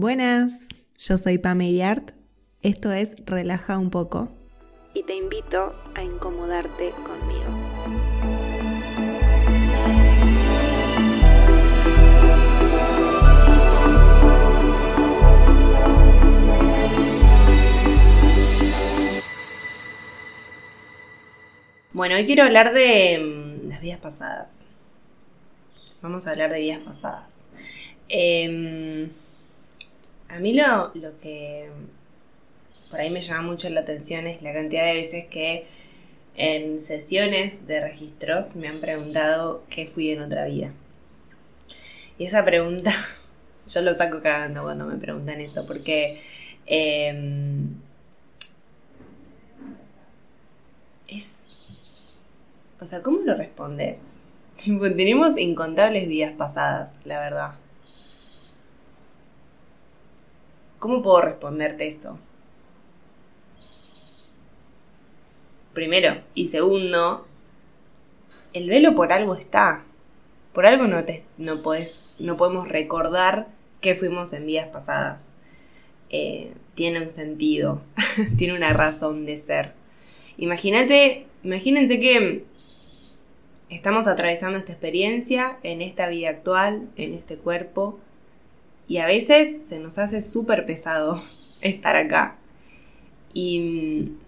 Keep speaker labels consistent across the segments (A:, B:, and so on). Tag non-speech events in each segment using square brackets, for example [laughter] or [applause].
A: Buenas, yo soy Pame Yart, esto es Relaja un poco y te invito a incomodarte conmigo.
B: Bueno, hoy quiero hablar de mm, las vidas pasadas. Vamos a hablar de vidas pasadas. Em, a mí lo, lo que por ahí me llama mucho la atención es la cantidad de veces que en sesiones de registros me han preguntado qué fui en otra vida. Y esa pregunta, [laughs] yo lo saco cagando cuando me preguntan eso, porque em, es... O sea, ¿cómo lo respondes? [laughs] tenemos incontables vidas pasadas, la verdad. ¿Cómo puedo responderte eso? Primero. Y segundo, el velo por algo está. Por algo no, te, no, no podemos recordar que fuimos en vidas pasadas. Eh, tiene un sentido, [laughs] tiene una razón de ser. Imagínate, imagínense que estamos atravesando esta experiencia en esta vida actual, en este cuerpo, y a veces se nos hace súper pesado [laughs] estar acá. Y mm,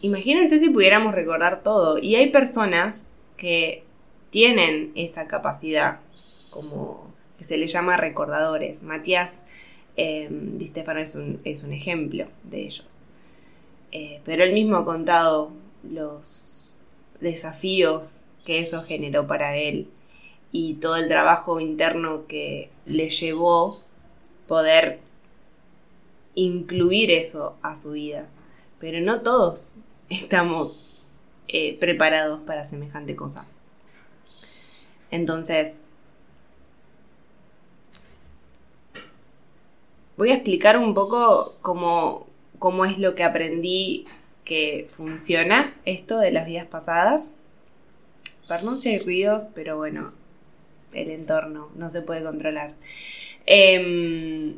B: imagínense si pudiéramos recordar todo. Y hay personas que tienen esa capacidad, como que se le llama recordadores. Matías eh, Di Stefano es un, es un, ejemplo de ellos. Eh, pero él mismo ha contado los desafíos que eso generó para él y todo el trabajo interno que le llevó poder incluir eso a su vida. Pero no todos [laughs] estamos eh, preparados para semejante cosa. Entonces, voy a explicar un poco cómo, cómo es lo que aprendí que funciona esto de las vidas pasadas. Perdón si hay ruidos, pero bueno, el entorno, no se puede controlar. Em,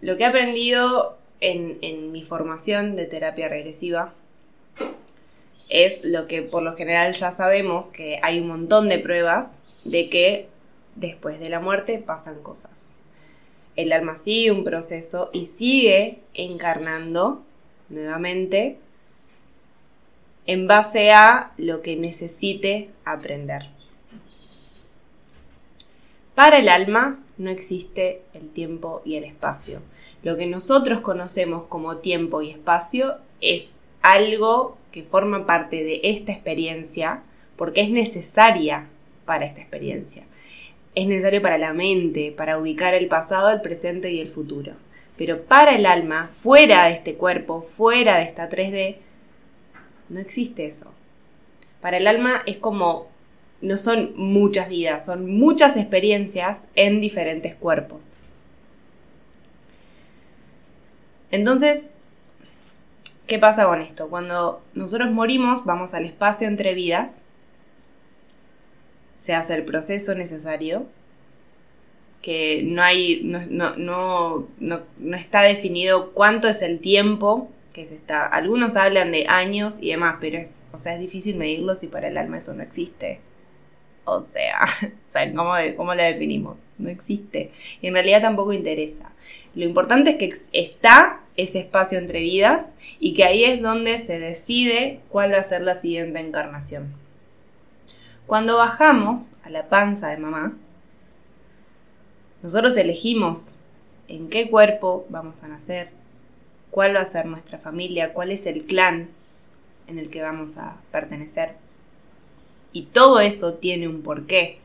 B: lo que he aprendido en, en, mi formación de terapia regresiva es lo que por lo general ya sabemos, que hay un montón de pruebas de que después de la muerte pasan cosas. El alma sigue un proceso y sigue encarnando nuevamente en base a lo que necesite aprender. Para el alma no existe el tiempo y el espacio. Lo que nosotros conocemos como tiempo y espacio es algo que forma parte de esta experiencia porque es necesaria para esta experiencia. Es necesario para la mente, para ubicar el pasado, el presente y el futuro. Pero para el alma, fuera de este cuerpo, fuera de esta 3D, no existe eso. Para el alma es como no son muchas vidas, son muchas experiencias en diferentes cuerpos. Entonces, ¿qué pasa con esto? Cuando nosotros morimos, vamos al espacio entre vidas, se hace el proceso necesario, que no hay, no, no está definido cuánto es el tiempo que se está. Algunos hablan de años y demás, pero es, o sea, es difícil medirlo si para el alma eso no existe. [laughs] O sea, ¿cómo, ¿cómo la definimos? No existe. Y en realidad tampoco interesa. Lo importante es que está ese espacio entre vidas y que ahí es donde se decide cuál va a ser la siguiente encarnación. Cuando bajamos a la panza de mamá, nosotros elegimos en qué cuerpo vamos a nacer, cuál va a ser nuestra familia, cuál es el clan en el que vamos a pertenecer. Y todo eso tiene un porqué.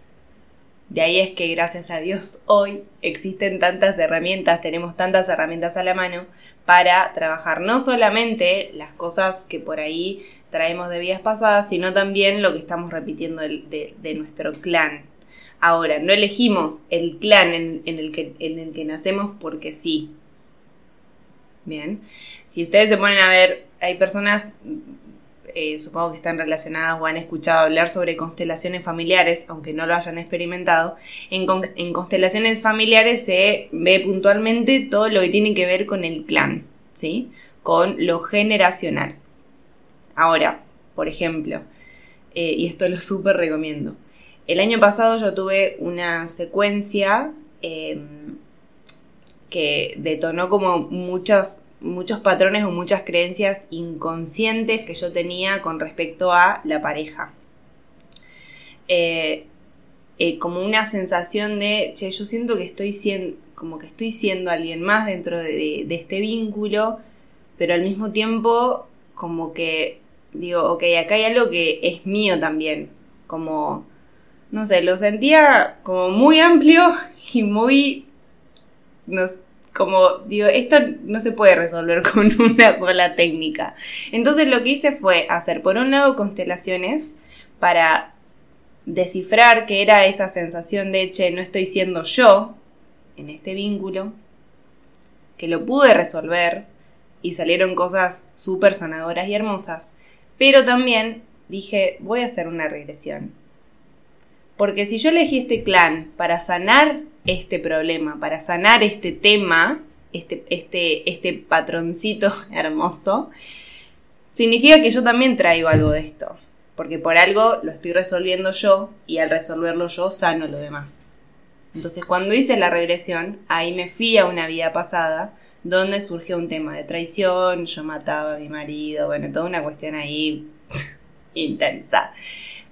B: De ahí es que gracias a Dios hoy existen tantas herramientas, tenemos tantas herramientas a la mano para trabajar no solamente las cosas que por ahí traemos de vidas pasadas, sino también lo que estamos repitiendo de, nuestro clan. Ahora, no elegimos el clan en, el que, en el que nacemos porque sí. Bien, si ustedes se ponen a ver, hay personas eh, supongo que están relacionadas o han escuchado hablar sobre constelaciones familiares, aunque no lo hayan experimentado. En, constelaciones familiares se ve puntualmente todo lo que tiene que ver con el clan, ¿sí? Con lo generacional. Ahora, por ejemplo, eh, y esto lo súper recomiendo. El año pasado yo tuve una secuencia em, que detonó como muchas muchos patrones o muchas creencias inconscientes que yo tenía con respecto a la pareja. Eh, eh, como una sensación de, che, yo siento que estoy siendo, como que estoy siendo alguien más dentro de, este vínculo, pero al mismo tiempo como que digo, ok, acá hay algo que es mío también, como, no sé, lo sentía como muy amplio [laughs] y muy, no, como digo, esto no se puede resolver [laughs] con una sola técnica. Entonces lo que hice fue hacer, por un lado, constelaciones para descifrar qué era esa sensación de, che, no estoy siendo yo en este vínculo, que lo pude resolver y salieron cosas súper sanadoras y hermosas, pero también dije, voy a hacer una regresión. Porque si yo elegí este clan para sanar este problema, para sanar este tema, este, este, este patroncito [laughs] hermoso, significa que yo también traigo algo de esto. Porque por algo lo estoy resolviendo yo y al resolverlo yo sano lo demás. Entonces cuando hice la regresión, ahí me fui a una vida pasada donde surgió un tema de traición, yo mataba a mi marido, bueno, toda una cuestión ahí [laughs] intensa.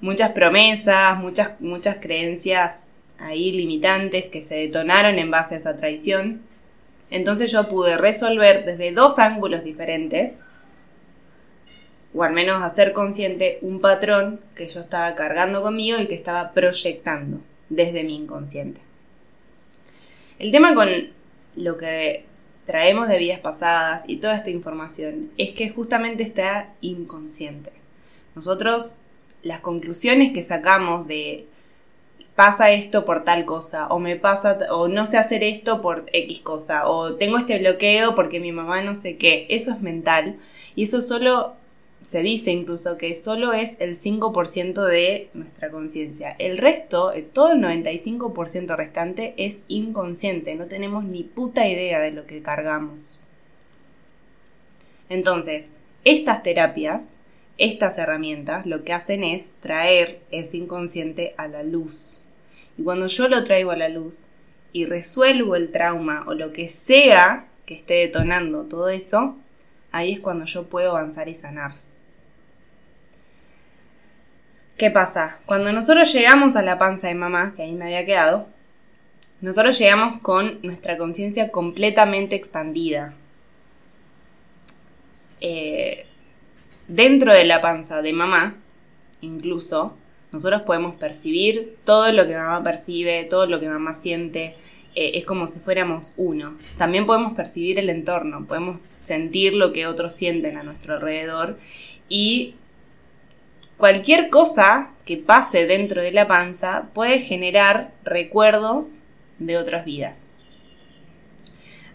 B: Muchas promesas, muchas, muchas creencias ahí limitantes que se detonaron en base a esa traición. Entonces yo pude resolver desde dos ángulos diferentes, o al menos hacer consciente un patrón que yo estaba cargando conmigo y que estaba proyectando desde mi inconsciente. El tema con lo que traemos de vidas pasadas y toda esta información es que justamente está inconsciente. Nosotros, las conclusiones que sacamos de pasa esto por tal cosa, o me pasa, o no sé hacer esto por X cosa, o tengo este bloqueo porque mi mamá no sé qué. Eso es mental. Y eso solo se dice incluso que solo es el 5% de nuestra conciencia. El resto, eh, todo el 95% restante es inconsciente. No tenemos ni puta idea de lo que cargamos. Entonces, estas terapias, estas herramientas, lo que hacen es traer ese inconsciente a la luz. Y cuando yo lo traigo a la luz y resuelvo el trauma o lo que sea que esté detonando todo eso, ahí es cuando yo puedo avanzar y sanar. ¿Qué pasa? Cuando nosotros llegamos a la panza de mamá, que ahí me había quedado, nosotros llegamos con nuestra conciencia completamente expandida. Eh, dentro de la panza de mamá, incluso, nosotros podemos percibir todo lo que mamá percibe, todo lo que mamá siente. Eh, es como si fuéramos uno. También podemos percibir el entorno, podemos sentir lo que otros sienten a nuestro alrededor y cualquier cosa que pase dentro de la panza puede generar recuerdos de otras vidas.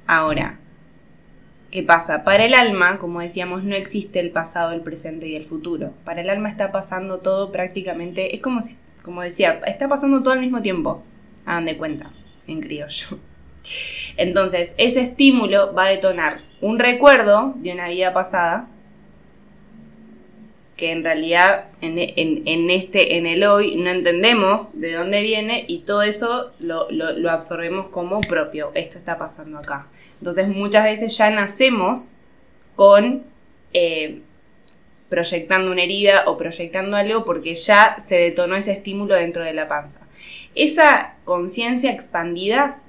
B: Ahora, ¿Qué pasa? Para el alma, como decíamos, no existe el pasado, el presente y el futuro. Para el alma está pasando todo prácticamente, es como si, como decía, está pasando todo al mismo tiempo. Hagan de cuenta, en criollo. Entonces, ese estímulo va a detonar un recuerdo de una vida pasada que en realidad en, este, en el hoy no entendemos de dónde viene y todo eso lo, absorbemos como propio. Esto está pasando acá. Entonces muchas veces ya nacemos con eh, proyectando una herida o proyectando algo porque ya se detonó ese estímulo dentro de la panza. Esa conciencia expandida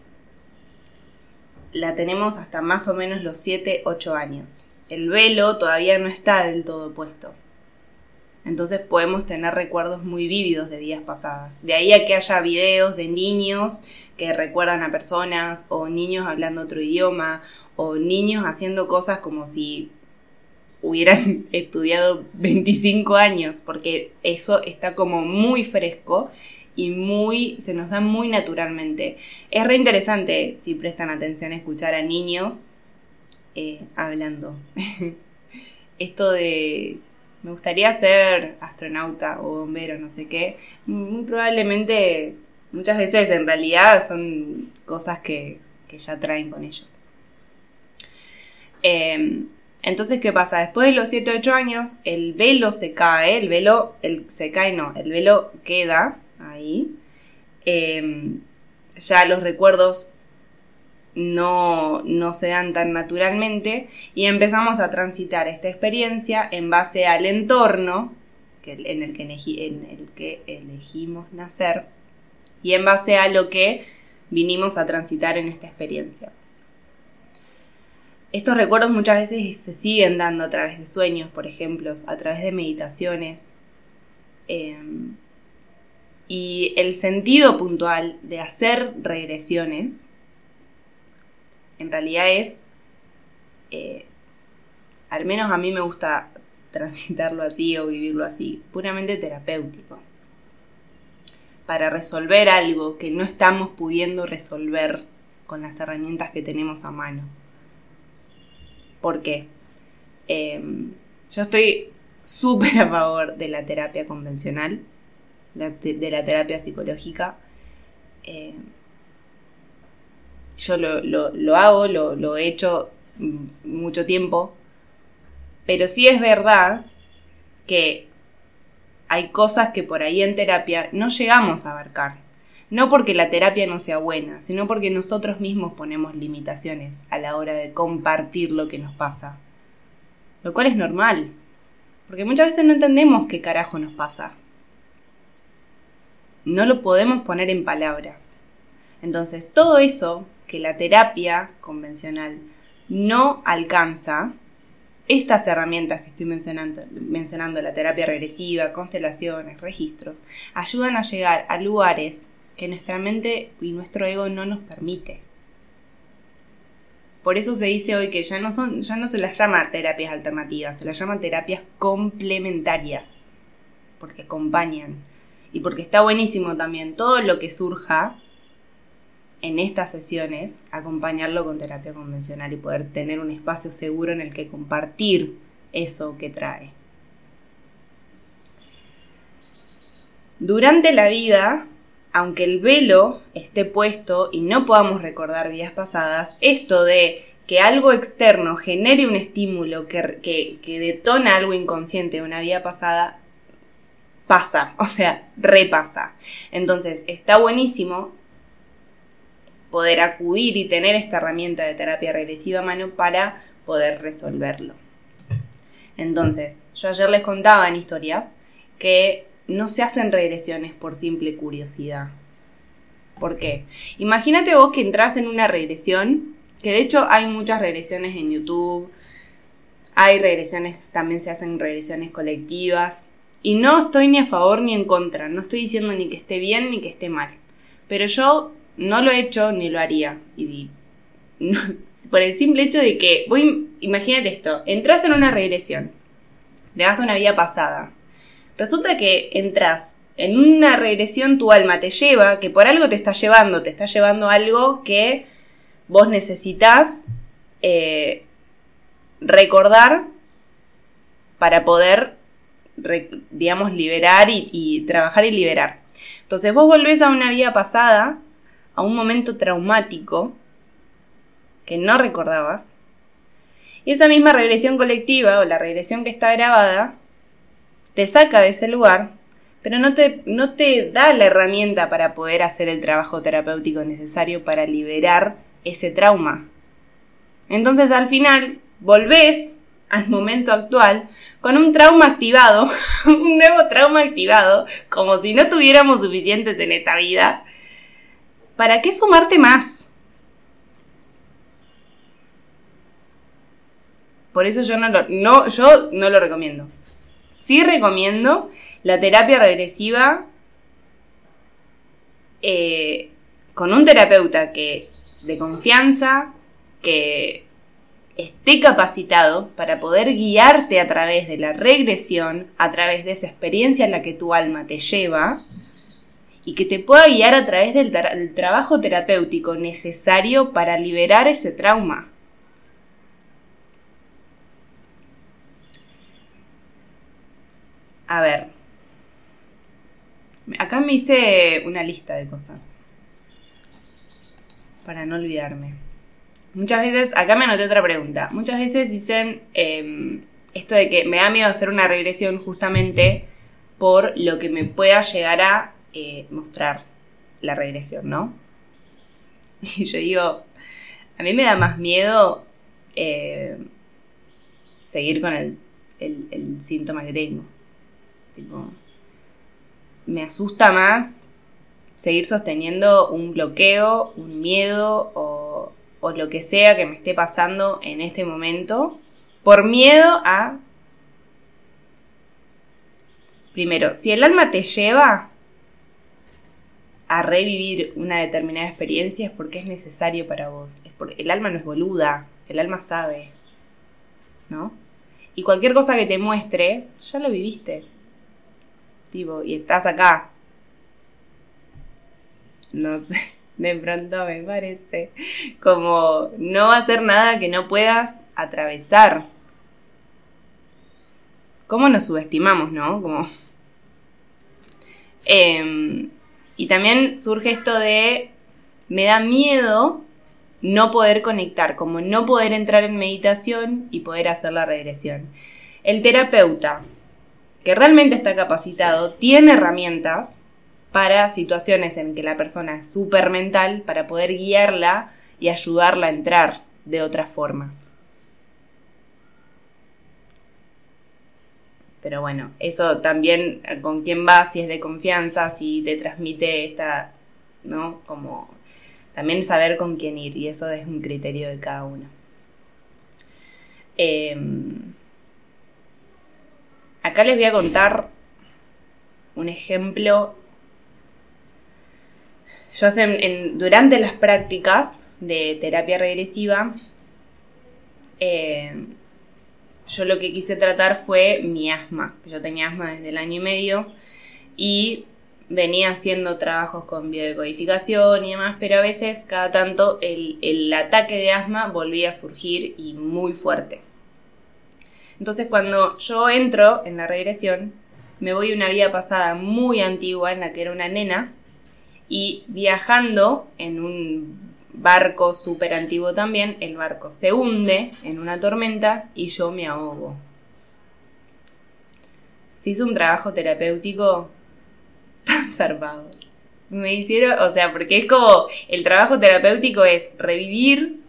B: la tenemos hasta más o menos los 7, 8 años. El velo todavía no está del todo puesto. Entonces podemos tener recuerdos muy vívidos de vidas pasadas. De ahí a que haya videos de niños que recuerdan a personas, o niños hablando otro idioma, o niños haciendo cosas como si hubieran [laughs] estudiado 25 años, porque eso está como muy fresco y muy, se nos da muy naturalmente. Es re interesante si prestan atención a escuchar a niños eh, hablando. [laughs] Esto de me gustaría ser astronauta o bombero, no sé qué, muy probablemente muchas veces en realidad son cosas que, ya traen con ellos. Em, entonces, ¿qué pasa? Después de los 7, 8 años, el velo se cae, el velo, el, se cae no, el velo queda ahí. Em, ya los recuerdos no, no se dan tan naturalmente y empezamos a transitar esta experiencia en base al entorno en, el que en el que elegimos nacer y en base a lo que vinimos a transitar en esta experiencia. Estos recuerdos muchas veces se siguen dando a través de sueños, por ejemplo, a través de meditaciones. Em, y el sentido puntual de hacer regresiones en realidad es, eh, al menos a mí me gusta [laughs] transitarlo así o vivirlo así, puramente terapéutico. Para resolver algo que no estamos pudiendo resolver con las herramientas que tenemos a mano. ¿Por qué? Em, yo estoy súper a favor de la terapia convencional, de la terapia psicológica. Em, yo lo, hago, lo, he hecho mucho tiempo, pero sí es verdad que hay cosas que por ahí en terapia no llegamos a abarcar. No porque la terapia no sea buena, sino porque nosotros mismos ponemos limitaciones a la hora de compartir lo que nos pasa. Lo cual es normal, porque muchas veces no entendemos qué carajo nos pasa. No lo podemos poner en palabras. Entonces, todo eso que la terapia convencional no alcanza, estas herramientas que estoy mencionando, mencionando, la terapia regresiva, constelaciones, registros, ayudan a llegar a lugares que nuestra mente y nuestro ego no nos permite. Por eso se dice hoy que ya no son, ya no se las llama terapias alternativas, se las llama terapias complementarias, porque acompañan y porque está buenísimo también todo lo que surja en estas sesiones acompañarlo con terapia convencional y poder tener un espacio seguro en el que compartir eso que trae. Durante la vida, aunque el velo esté puesto y no podamos recordar vidas pasadas, esto de que algo externo genere un estímulo que, que, detona algo inconsciente de una vida pasada, pasa, o sea, repasa. Entonces, está buenísimo poder acudir y tener esta herramienta de terapia regresiva a mano para poder resolverlo. Entonces, yo ayer les contaba en historias que no se hacen regresiones por simple curiosidad. ¿Por qué? Imagínate vos que entras en una regresión, que de hecho hay muchas regresiones en YouTube, hay regresiones, también se hacen regresiones colectivas, y no estoy ni a favor ni en contra, no estoy diciendo ni que esté bien ni que esté mal, pero yo no lo he hecho ni lo haría. Y, [laughs] por el simple hecho de que, imagínate esto, entras en una regresión, le das una vida pasada. Resulta que entras en una regresión, tu alma te lleva, que por algo te está llevando, te está llevando algo que vos necesitas eh, recordar para poder, digamos, liberar y, y trabajar y liberar. Entonces vos volvés a una vida pasada a un momento traumático que no recordabas. Y esa misma regresión colectiva o la regresión que está grabada te saca de ese lugar, pero no te, no te da la herramienta para poder hacer el trabajo terapéutico necesario para liberar ese trauma. Entonces al final volvés al momento actual con un trauma activado, [laughs] un nuevo trauma activado, como si no tuviéramos suficientes en esta vida, ¿para qué sumarte más? Por eso yo no lo, no, yo no lo recomiendo. Sí recomiendo la terapia regresiva eh, con un terapeuta que de confianza, que esté capacitado para poder guiarte a través de la regresión, a través de esa experiencia en la que tu alma te lleva, y que te pueda guiar a través del, trabajo terapéutico necesario para liberar ese trauma. A ver. Acá me hice una lista de cosas. Para no olvidarme. Muchas veces, acá me anoté otra pregunta. Muchas veces dicen em, esto de que me da miedo hacer una regresión justamente por lo que me pueda llegar a eh, mostrar la regresión, ¿no? [laughs] Y yo digo, a mí me da más miedo eh, seguir con el, síntoma que tengo. me asusta más seguir sosteniendo un bloqueo, un miedo o lo que sea que me esté pasando en este momento por miedo a... Primero, si el alma te lleva a revivir una determinada experiencia es porque es necesario para vos. Es porque el alma no es boluda, el alma sabe. ¿No? Y cualquier cosa que te muestre, ya lo viviste. Tipo, y estás acá. No sé, [laughs] de pronto me parece como no ser nada que no puedas atravesar. ¿Cómo nos subestimamos, no? Como... [laughs] Em, y también surge esto de, me da miedo no poder conectar, como no poder entrar en meditación y poder hacer la regresión. El terapeuta, que realmente está capacitado, tiene herramientas para situaciones en que la persona es súper mental, para poder guiarla y ayudarla a entrar de otras formas. Pero bueno, eso también eh, con quién vas, si es de confianza, si te transmite esta, ¿no? Como también saber con quién ir y eso es un criterio de cada uno. Em, acá les voy a contar un ejemplo. Yo hace, durante las prácticas de terapia regresiva, eh, yo lo que quise tratar fue mi asma. Yo tenía asma desde el año y medio y venía haciendo trabajos con biodecodificación y demás, pero a veces, cada tanto, el, ataque de asma volvía a surgir y muy fuerte. Entonces, cuando yo entro en la regresión, me voy a una vida pasada muy antigua en la que era una nena y viajando en un barco súper antiguo también, el barco se hunde en una tormenta y yo me ahogo. Se hizo un trabajo terapéutico tan [laughs] zarpado. Me hicieron, o sea, porque es como, el trabajo terapéutico es revivir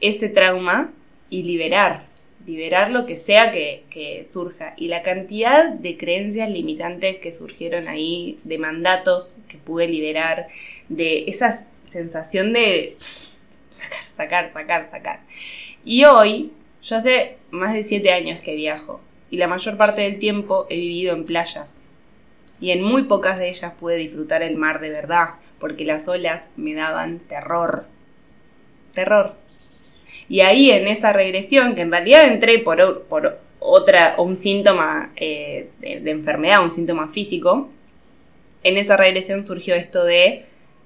B: ese trauma y liberar liberar lo que sea que, surja. Y la cantidad de creencias limitantes que surgieron ahí, de mandatos que pude liberar, de esa sensación de sacar, sacar, sacar, sacar. Y hoy, yo hace más de siete años que viajo y la mayor parte del tiempo he vivido en playas. Y en muy pocas de ellas pude disfrutar el mar de verdad, porque las olas me daban terror. Terror. Y ahí en esa regresión, que en realidad entré por, por otra, un síntoma eh, de, enfermedad, un síntoma físico, en esa regresión surgió esto de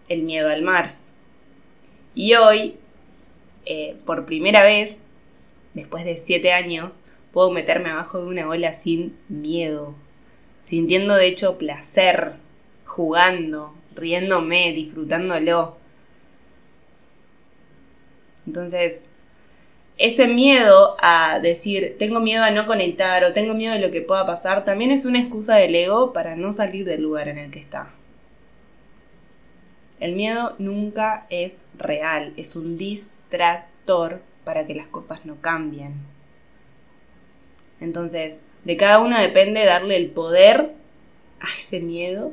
B: el miedo al mar. Y hoy, eh, por primera vez, después de siete años, puedo meterme abajo de una ola sin miedo, sintiendo de hecho placer, jugando, riéndome, disfrutándolo. Entonces, ese miedo a decir, tengo miedo a no conectar o tengo miedo de lo que pueda pasar, también es una excusa del ego para no salir del lugar en el que está. El miedo nunca es real, es un distractor para que las cosas no cambien. Entonces, de cada uno depende darle el poder a ese miedo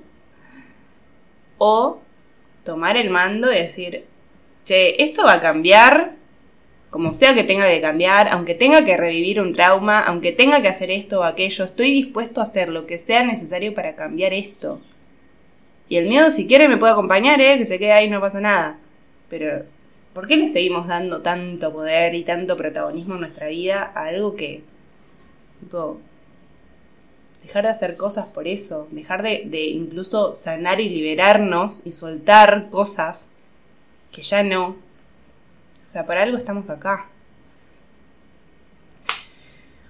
B: o tomar el mando y decir, che, esto va a cambiar como sea que tenga que cambiar, aunque tenga que revivir un trauma, aunque tenga que hacer esto o aquello, estoy dispuesto a hacer lo que sea necesario para cambiar esto. Y el miedo, si quiere, me puede acompañar, ¿eh? que se quede ahí, no pasa nada. Pero, ¿por qué le seguimos dando tanto poder y tanto protagonismo en nuestra vida a algo que, tipo, dejar de hacer cosas por eso, dejar de, de incluso sanar y liberarnos y soltar cosas que ya no, o sea, para algo estamos acá.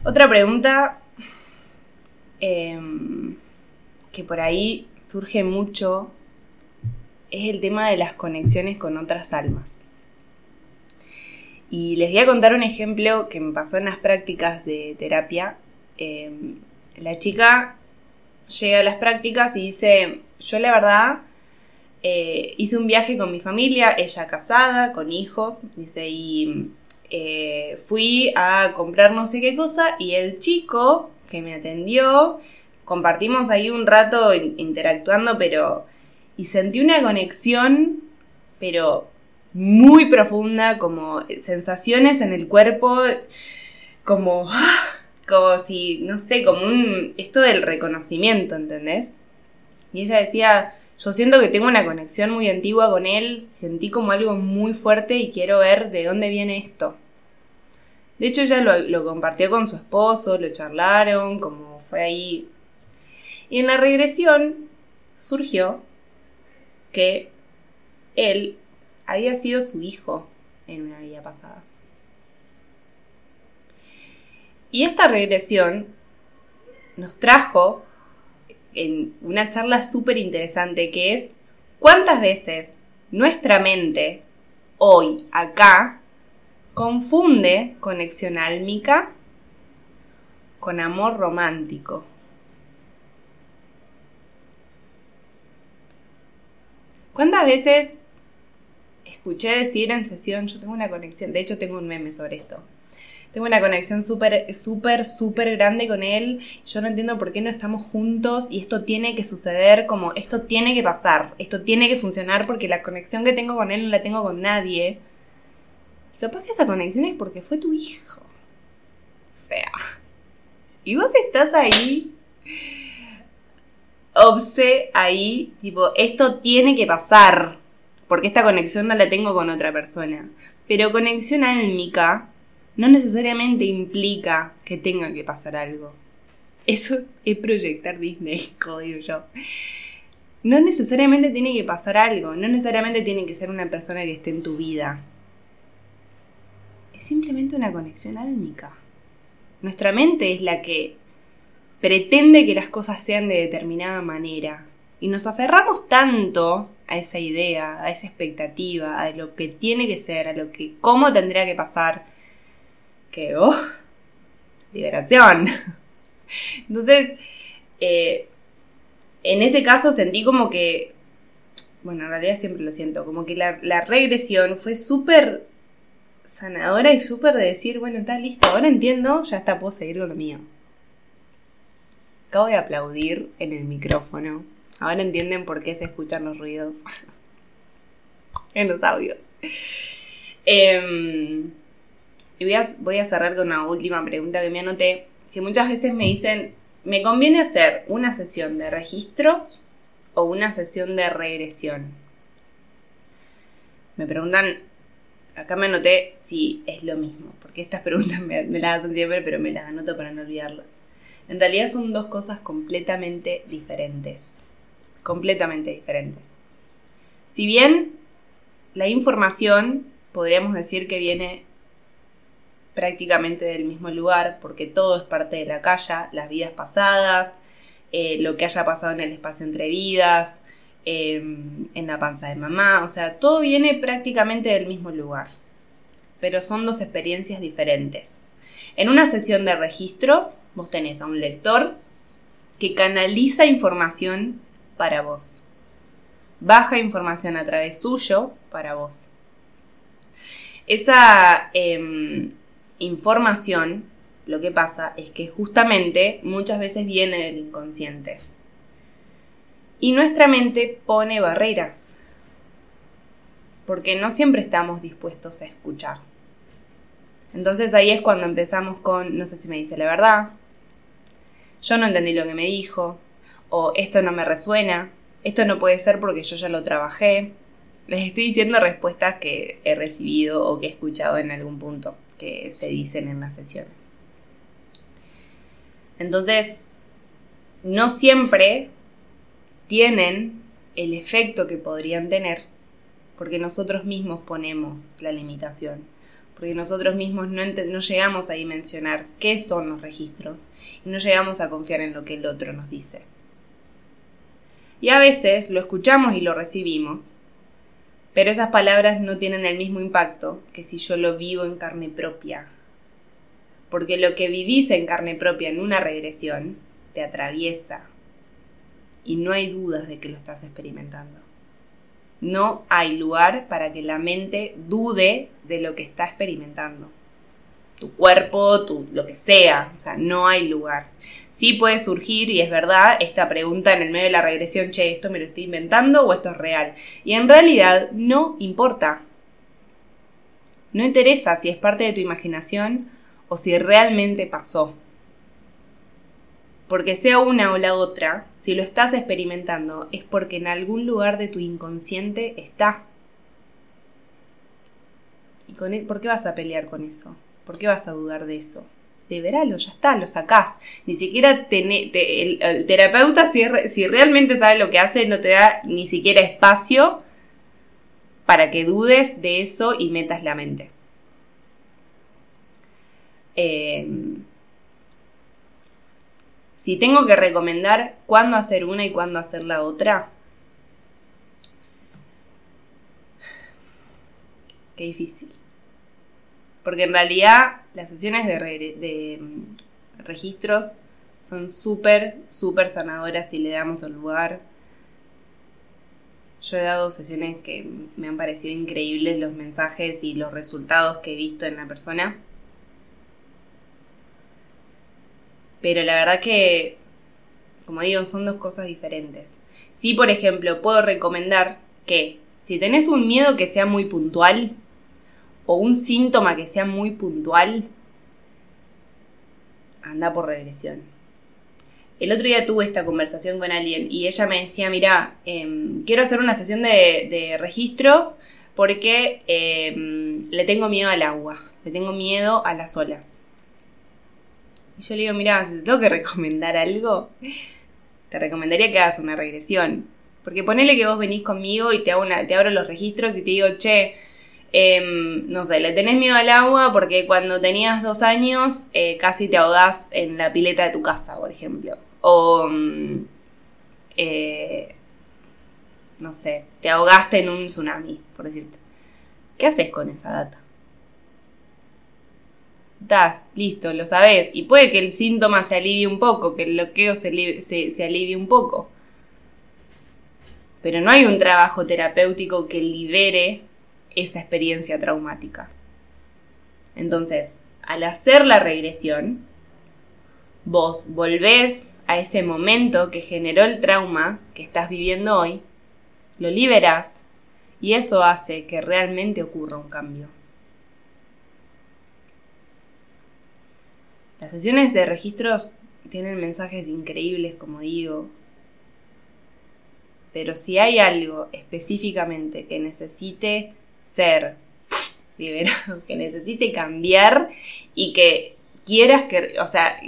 B: Otra pregunta em, que por ahí surge mucho es el tema de las conexiones con otras almas. Y les voy a contar un ejemplo que me pasó en las prácticas de terapia. Em, la chica llega a las prácticas y dice, yo la verdad eh, hice un viaje con mi familia, ella casada, con hijos, dice, y eh, fui a comprar no sé qué cosa y el chico que me atendió, compartimos ahí un rato interactuando, pero... Y sentí una conexión, pero muy profunda, como sensaciones en el cuerpo, como, como si, no sé, como un, esto del reconocimiento, ¿entendés? Y ella decía, yo siento que tengo una conexión muy antigua con él, sentí como algo muy fuerte y quiero ver de dónde viene esto. De hecho, ella lo, lo compartió con su esposo, lo charlaron, como fue ahí. Y en la regresión surgió que él había sido su hijo en una vida pasada. Y esta regresión nos trajo en una charla súper interesante que es cuántas veces nuestra mente hoy, acá, confunde conexión álmica con amor romántico. ¿Cuántas veces escuché decir en sesión, yo tengo una conexión, de hecho tengo un meme sobre esto. Tengo una conexión súper, súper, súper grande con él. Yo no entiendo por qué no estamos juntos y esto tiene que suceder como esto tiene que pasar, esto tiene que funcionar porque la conexión que tengo con él no la tengo con nadie. Y capaz que esa conexión es porque fue tu hijo. O sea. Y vos estás ahí obse ahí, tipo, esto tiene que pasar porque esta conexión no la tengo con otra persona. Pero conexión álmica no necesariamente implica que tenga que pasar algo. Eso es proyectar Disney, [laughs] como digo yo. No necesariamente tiene que pasar algo, no necesariamente tiene que ser una persona que esté en tu vida. Es simplemente una conexión álmica. Nuestra mente es la que pretende que las cosas sean de determinada manera. Y nos aferramos tanto a esa idea, a esa expectativa, a lo que tiene que ser, a lo que, cómo tendría que pasar, que, oh, liberación. [laughs] Entonces, eh, en ese caso sentí como que, bueno, en realidad siempre lo siento, como que la, regresión fue súper sanadora y súper de decir, bueno, está listo, ahora entiendo, ya está, puedo seguir con lo mío. Acabo de aplaudir en el micrófono Ahora entienden por qué se escuchan los ruidos [laughs] en los audios. Em, y voy a, cerrar con una última pregunta que me anoté, que muchas veces me dicen, ¿me conviene hacer una sesión de registros o una sesión de regresión? Me preguntan, acá me anoté si es lo mismo, porque estas preguntas me las hacen siempre, pero me las anoto para no olvidarlas. En realidad son dos cosas completamente diferentes completamente diferentes. Si bien la información podríamos decir que viene prácticamente del mismo lugar, porque todo es parte de la calle, las vidas pasadas, eh, lo que haya pasado en el espacio entre vidas, em, en la panza de mamá, o sea, todo viene prácticamente del mismo lugar, pero son dos experiencias diferentes. En una sesión de registros, vos tenés a un lector que canaliza información para vos. Baja información a través suyo para vos. Esa em, información, lo que pasa es que justamente muchas veces viene del inconsciente. Y nuestra mente pone barreras, porque no siempre estamos dispuestos a escuchar. Entonces ahí es cuando empezamos con, no sé si me dice la verdad, yo no entendí lo que me dijo, o esto no me resuena, esto no puede ser porque yo ya lo trabajé. Les estoy diciendo respuestas que he recibido o que he escuchado en algún punto que se dicen en las sesiones. Entonces, no siempre tienen el efecto que podrían tener porque nosotros mismos ponemos la limitación. Porque nosotros mismos no, llegamos a dimensionar qué son los registros y no llegamos a confiar en lo que el otro nos dice. Y a veces lo escuchamos y lo recibimos, pero esas palabras no tienen el mismo impacto que si yo lo vivo en carne propia. Porque lo que vivís en carne propia en una regresión te atraviesa y no hay dudas de que lo estás experimentando. No hay lugar para que la mente dude de lo que está experimentando tu cuerpo, tu, lo que sea, o sea, no hay lugar. Sí puede surgir, y es verdad, esta pregunta en el medio de la regresión, che, ¿esto me lo estoy inventando o esto es real? Y en realidad no importa. No interesa si es parte de tu imaginación o si realmente pasó. Porque sea una o la otra, si lo estás experimentando es porque en algún lugar de tu inconsciente está. ¿Y e, por qué vas a pelear con eso? ¿Por qué vas a dudar de eso? Liberalo, ya está, lo sacás. Ni siquiera el, terapeuta, si, si realmente sabe lo que hace, no te da ni siquiera espacio para que dudes de eso y metas la mente. Em, si tengo que recomendar cuándo hacer una y cuándo hacer la otra, qué difícil. Porque en realidad las sesiones de, mm, registros son súper, súper sanadoras y le damos el lugar. Yo he dado sesiones que me han parecido increíbles los mensajes y los resultados que he visto en la persona. Pero la verdad que, como digo, son dos cosas diferentes. Sí, por ejemplo, puedo recomendar que si tenés un miedo que sea muy puntual, o un síntoma que sea muy puntual, anda por regresión. El otro día tuve esta conversación con alguien y ella me decía, mira, em, quiero hacer una sesión de, registros porque em, le tengo miedo al agua, le tengo miedo a las olas. Y yo le digo, mira, si te tengo que [laughs] recomendar algo, te recomendaría que hagas una regresión. Porque ponele que vos venís conmigo y te abro los registros y te digo, che, Em, no sé, le tenés miedo al agua porque cuando tenías dos años eh, casi te ahogás en la pileta de tu casa, por ejemplo. O, mm, eh, no sé, te ahogaste en un tsunami, por decirte. ¿Qué haces con esa data? Das, listo, lo sabes. Y puede que el síntoma se alivie un poco, que el bloqueo se, se alivie un poco. Pero no hay un trabajo terapéutico que libere esa experiencia traumática. Entonces, al hacer la regresión, vos volvés a ese momento que generó el trauma que estás viviendo hoy, lo liberás y eso hace que realmente ocurra un cambio. Las sesiones de registros tienen mensajes increíbles, como digo, pero si hay algo específicamente que necesite ser [laughs] liberado, que necesite cambiar y que quieras que, o sea,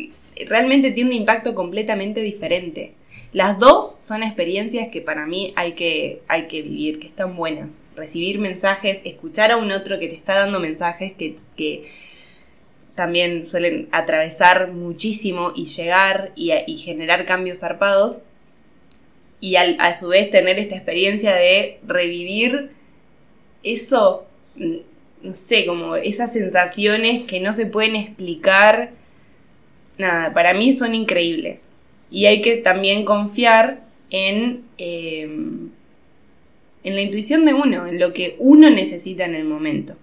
B: realmente tiene un impacto completamente diferente. Las dos son experiencias que para mí hay que, hay que vivir, que están buenas. Recibir mensajes, escuchar a un otro que te está dando mensajes que, que también suelen atravesar muchísimo y llegar y, generar cambios zarpados. Y a su vez tener esta experiencia de revivir eso, mm, no sé, como esas sensaciones que no se pueden explicar, nada, para mí son increíbles. Y hay que también confiar en, em, en la intuición de uno, en lo que uno necesita en el momento.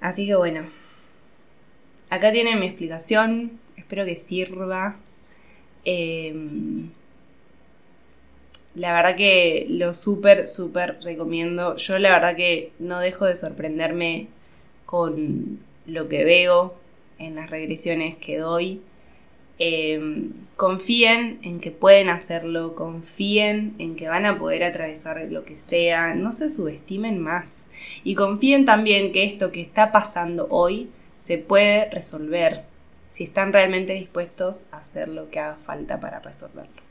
B: Así que bueno, acá tienen mi explicación, espero que sirva. Em, la verdad que lo súper, súper recomiendo. Yo la verdad que no dejo de sorprenderme con lo que veo en las regresiones que doy. Em, confíen en que pueden hacerlo, confíen en que van a poder atravesar lo que sea, no se subestimen más y confíen también que esto que está pasando hoy se puede resolver si están realmente dispuestos a hacer lo que haga falta para resolverlo.